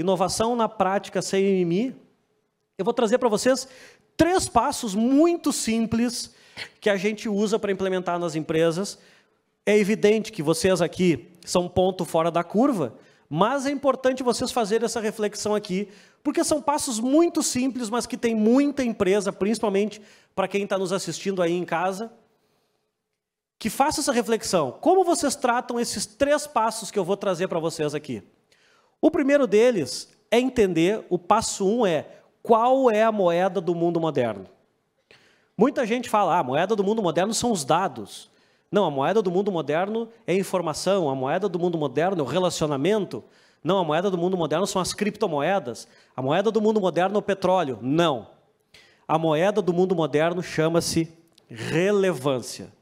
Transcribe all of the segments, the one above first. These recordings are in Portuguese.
Inovação na Prática Sem Mimimi, eu vou trazer para vocês três passos muito simples que a gente usa para implementar nas empresas. É evidente que vocês aqui são ponto fora da curva, mas é importante vocês fazerem essa reflexão aqui, porque são passos muito simples, mas que tem muita empresa, principalmente para quem está nos assistindo aí em casa, que faça essa reflexão. Como vocês tratam esses três passos que eu vou trazer para vocês aqui? O primeiro deles é entender, o passo um é qual é a moeda do mundo moderno. Muita gente fala, ah, a moeda do mundo moderno são os dados. Não, a moeda do mundo moderno é informação, a moeda do mundo moderno é o relacionamento. Não, a moeda do mundo moderno são as criptomoedas. A moeda do mundo moderno é o petróleo. Não. A moeda do mundo moderno chama-se relevância.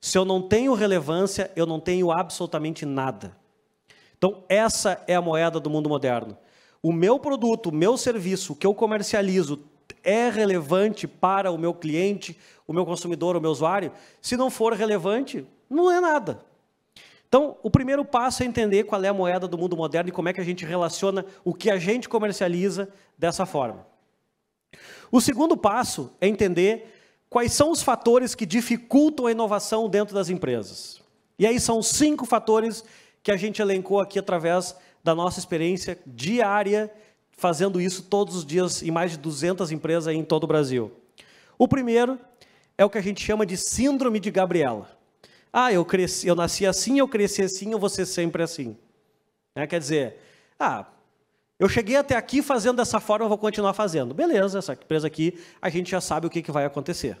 Se eu não tenho relevância, eu não tenho absolutamente nada. Então, essa é a moeda do mundo moderno. O meu produto, o meu serviço, que eu comercializo, é relevante para o meu cliente, o meu consumidor, o meu usuário? Se não for relevante, não é nada. Então, o primeiro passo é entender qual é a moeda do mundo moderno e como é que a gente relaciona o que a gente comercializa dessa forma. O segundo passo é entender quais são os fatores que dificultam a inovação dentro das empresas. E aí são cinco fatores que a gente elencou aqui através da nossa experiência diária, fazendo isso todos os dias em mais de 200 empresas em todo o Brasil. O primeiro é o que a gente chama de síndrome de Gabriela. Ah, eu cresci, eu nasci assim, eu cresci assim, eu vou ser sempre assim. É, quer dizer, ah, eu cheguei até aqui fazendo dessa forma, eu vou continuar fazendo. Beleza, essa empresa aqui, a gente já sabe o que, que vai acontecer.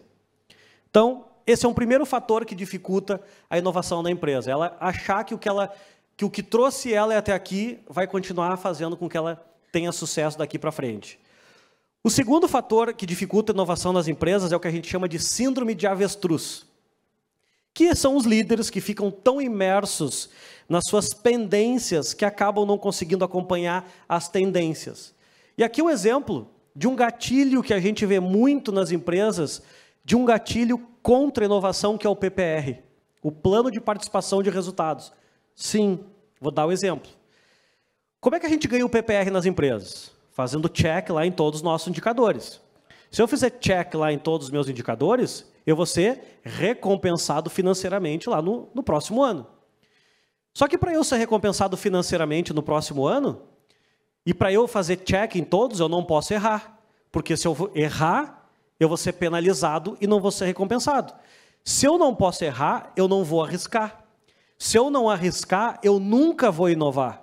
Então, esse é um primeiro fator que dificulta a inovação da empresa. Ela achar que o que, ela, que, o que trouxe ela até aqui vai continuar fazendo com que ela tenha sucesso daqui para frente. O segundo fator que dificulta a inovação nas empresas é o que a gente chama de síndrome de avestruz, que são os líderes que ficam tão imersos nas suas pendências que acabam não conseguindo acompanhar as tendências. E aqui um exemplo de um gatilho que a gente vê muito nas empresas, de um gatilho contra inovação, que é o PPR, o Plano de Participação de Resultados. Sim, vou dar o um exemplo. Como é que a gente ganha o PPR nas empresas? Fazendo check lá em todos os nossos indicadores. Se eu fizer check lá em todos os meus indicadores, eu vou ser recompensado financeiramente lá no, no próximo ano. Só que para eu ser recompensado financeiramente no próximo ano, e para eu fazer check em todos, eu não posso errar. Porque se eu errar, eu vou ser penalizado e não vou ser recompensado. Se eu não posso errar, eu não vou arriscar. Se eu não arriscar, eu nunca vou inovar.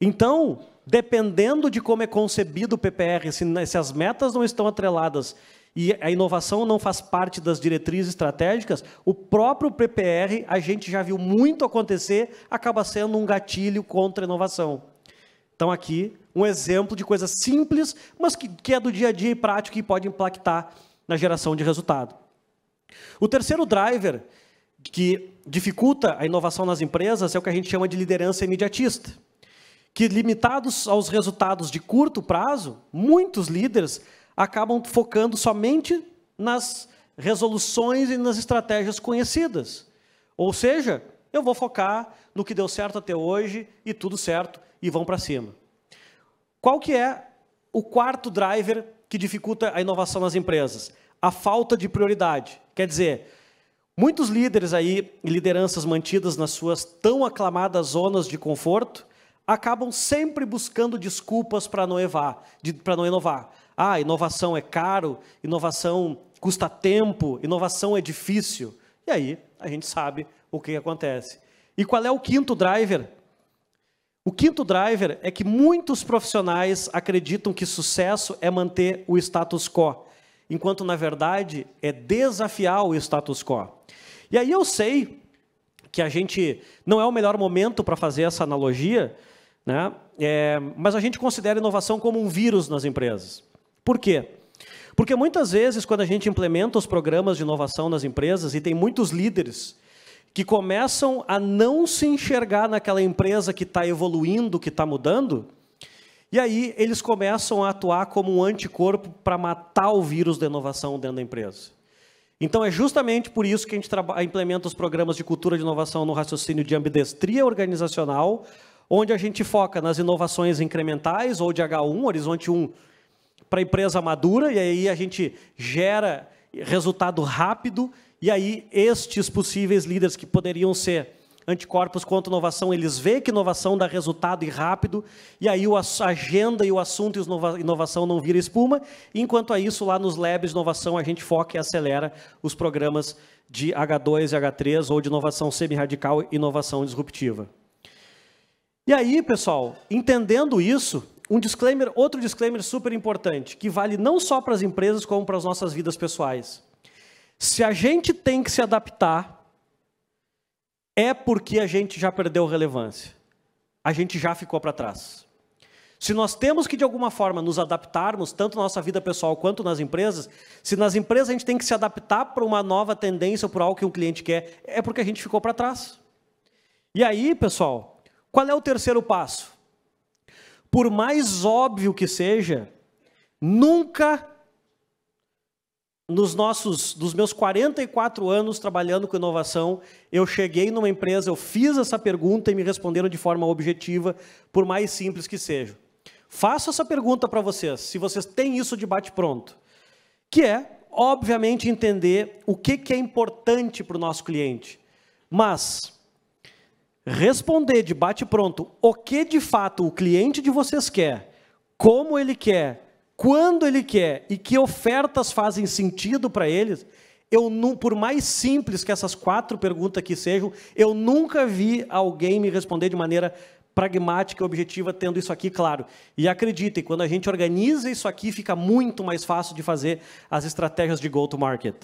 Então, dependendo de como é concebido o PPR, se, se as metas não estão atreladas e a inovação não faz parte das diretrizes estratégicas, o próprio PPR, a gente já viu muito acontecer, acaba sendo um gatilho contra a inovação. Então, aqui, um exemplo de coisa simples, mas que, que é do dia a dia e prático e pode impactar na geração de resultado. O terceiro driver que dificulta a inovação nas empresas é o que a gente chama de liderança imediatista. Que, limitados aos resultados de curto prazo, muitos líderes acabam focando somente nas resoluções e nas estratégias conhecidas. Ou seja, eu vou focar no que deu certo até hoje e tudo certo e vão para cima. Qual que é o quarto driver que dificulta a inovação nas empresas? A falta de prioridade. Quer dizer, muitos líderes aí lideranças mantidas nas suas tão aclamadas zonas de conforto acabam sempre buscando desculpas para não, não inovar. Ah, inovação é caro, inovação custa tempo, inovação é difícil. E aí a gente sabe o que acontece. E qual é o quinto driver? O quinto driver é que muitos profissionais acreditam que sucesso é manter o status quo, enquanto na verdade é desafiar o status quo. E aí eu sei que a gente não é o melhor momento para fazer essa analogia, né? É, mas a gente considera inovação como um vírus nas empresas. Por quê? Porque muitas vezes, quando a gente implementa os programas de inovação nas empresas, e tem muitos líderes que começam a não se enxergar naquela empresa que está evoluindo, que está mudando, e aí eles começam a atuar como um anticorpo para matar o vírus da inovação dentro da empresa. Então é justamente por isso que a gente implementa os programas de cultura de inovação no raciocínio de ambidestria organizacional, onde a gente foca nas inovações incrementais ou de H1, horizonte 1, para a empresa madura, e aí a gente gera resultado rápido, e aí estes possíveis líderes que poderiam ser anticorpos contra inovação, eles veem que inovação dá resultado e rápido, e aí a agenda e o assunto e inovação não vira espuma, enquanto a isso, lá nos labs de inovação, a gente foca e acelera os programas de H2 e H3, ou de inovação semi-radical e inovação disruptiva. E aí, pessoal, entendendo isso, um disclaimer, outro disclaimer super importante, que vale não só para as empresas, como para as nossas vidas pessoais. Se a gente tem que se adaptar é porque a gente já perdeu relevância. A gente já ficou para trás. Se nós temos que, de alguma forma, nos adaptarmos, tanto na nossa vida pessoal quanto nas empresas, se nas empresas a gente tem que se adaptar para uma nova tendência ou para algo que um cliente quer, é porque a gente ficou para trás. E aí, pessoal, qual é o terceiro passo? Por mais óbvio que seja, nunca nos nossos, dos meus 44 anos trabalhando com inovação, eu cheguei numa empresa, eu fiz essa pergunta e me responderam de forma objetiva, por mais simples que seja. Faço essa pergunta para vocês, se vocês têm isso de bate-pronto, que é, obviamente, entender o que, que é importante para o nosso cliente, mas responder de bate-pronto o que de fato o cliente de vocês quer, como ele quer, quando ele quer e que ofertas fazem sentido para eles, eu por mais simples que essas quatro perguntas aqui sejam, eu nunca vi alguém me responder de maneira pragmática e objetiva, tendo isso aqui claro. E acreditem, quando a gente organiza isso aqui, fica muito mais fácil de fazer as estratégias de go-to-market.